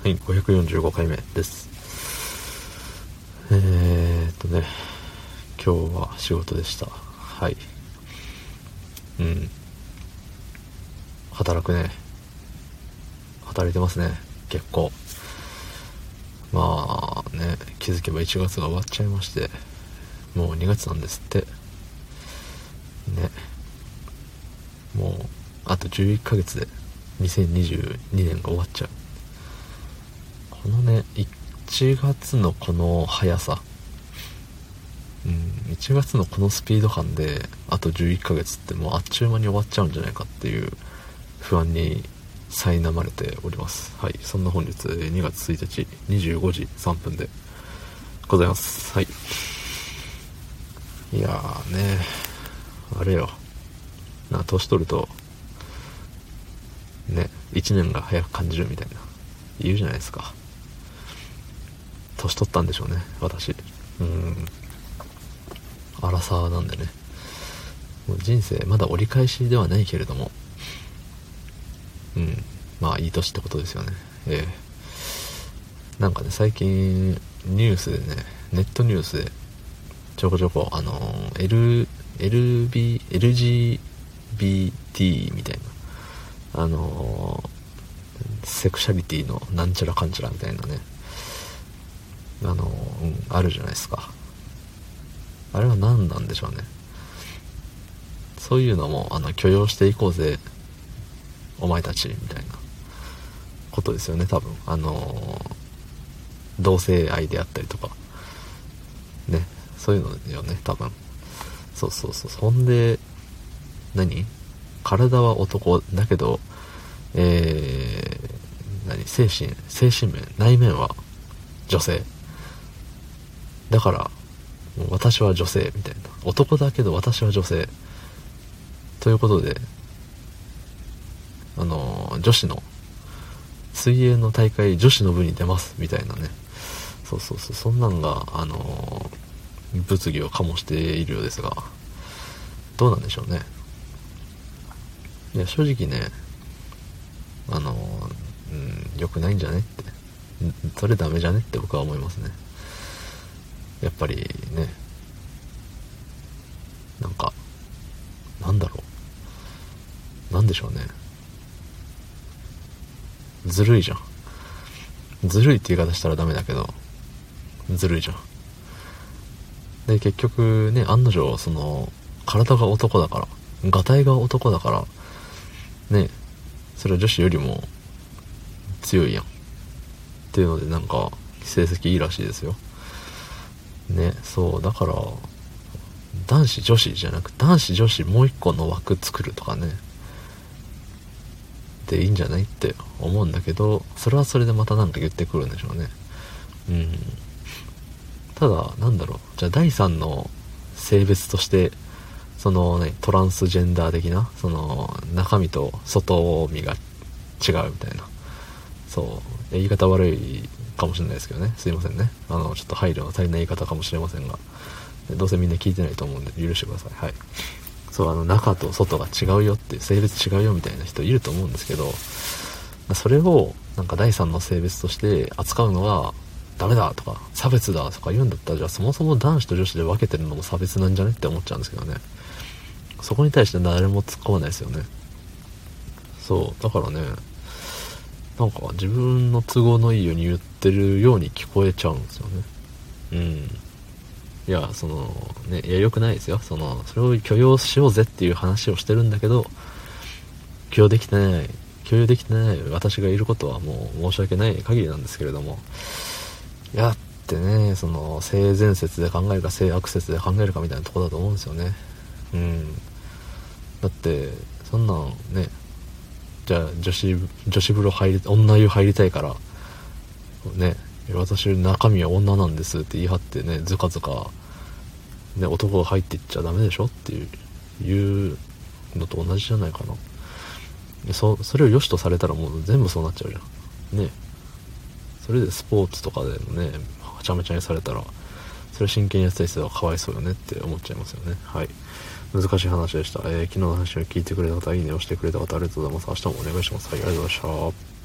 はい、545回目です。えーっとね、今日は仕事でした。はい。うん。働くね。働いてますね。結構。まあね、気づけば1月が終わっちゃいまして、もう2月なんですって。ね。もう、あと11ヶ月で2022年が終わっちゃう。このね、1月のこの速さ、うん、1月のこのスピード感で、あと11ヶ月ってもうあっちゅう間に終わっちゃうんじゃないかっていう不安に苛まれております。はい、そんな本日2月1日25時3分でございます。はい。いやーね、あれよ。な、年取ると、ね、1年が早く感じるみたいな、言うじゃないですか。年取ったんでしょうね、私。うん。荒さなんでね。もう人生、まだ折り返しではないけれども、うん。まあ、いい年ってことですよね。ええなんかね、最近、ニュースでね、ネットニュースで、ちょこちょこ、あの、L、LB、LGBT みたいな、あの、セクシャリティのなんちゃらかんちゃらみたいなね、あの、うん、あるじゃないですか。あれは何なんでしょうね。そういうのも、あの、許容していこうぜ、お前たち、みたいなことですよね、多分。あの、同性愛であったりとか、ね、そういうのよね、多分。そうそうそう。そんで、何？体は男だけど、えー、何？精神、精神面、内面は女性。だから、私は女性みたいな。男だけど私は女性。ということで、あの、女子の、水泳の大会女子の部に出ますみたいなね。そうそうそう、そんなんが、あの、物議を醸しているようですが、どうなんでしょうね。いや、正直ね、あの、うん、良くないんじゃねって。それダメじゃねって僕は思いますね。やっぱりね、なんか、なんだろう。なんでしょうね。ずるいじゃん。ずるいって言い方したらダメだけど、ずるいじゃん。で、結局ね、案の定、その、体が男だから、がたいが男だから、ね、それは女子よりも強いやん。っていうので、なんか、成績いいらしいですよ。ね、そう、だから、男子女子じゃなく、男子女子もう一個の枠作るとかね、でいいんじゃないって思うんだけど、それはそれでまたなんか言ってくるんでしょうね。うん。ただ、なんだろう、じゃあ第三の性別として、そのね、トランスジェンダー的な、その、中身と外身が違うみたいな。そう、言い方悪いかもしれないですけどね。すいませんね。あの、ちょっと配慮の足りない言い方かもしれませんが、どうせみんな聞いてないと思うんで許してください。はい。そう、あの、中と外が違うよって、性別違うよみたいな人いると思うんですけど、それを、なんか第三の性別として扱うのは、ダメだとか、差別だとか言うんだったら、じゃあそもそも男子と女子で分けてるのも差別なんじゃねって思っちゃうんですけどね。そこに対して誰も突っ込まないですよね。そう、だからね、なんか自分の都合のいいように言ってるように聞こえちゃうんですよね。うん。いや、その、ね、いや、良くないですよ。その、それを許容しようぜっていう話をしてるんだけど、許容できてない、許容できてない私がいることはもう申し訳ない限りなんですけれども、いや、ってね、その、性善説で考えるか性悪説で考えるかみたいなとこだと思うんですよね。うん。だって、そんなんね、じゃあ女子、女子風呂入り、女湯入りたいから、ね、私中身は女なんですって言い張ってね、ずかずか、ね、男が入っていっちゃダメでしょっていう、のと同じじゃないかな。そ、それを良しとされたらもう全部そうなっちゃうじゃん。ね。それでスポーツとかでもね、はちゃめちゃにされたら、それ真剣にやってた人はかわいそうよねって思っちゃいますよね。はい。難しい話でした。えー昨日の話を聞いてくれた方、いいねをしてくれた方、ありがとうございます。明日もお願いします。はい、ありがとうございました。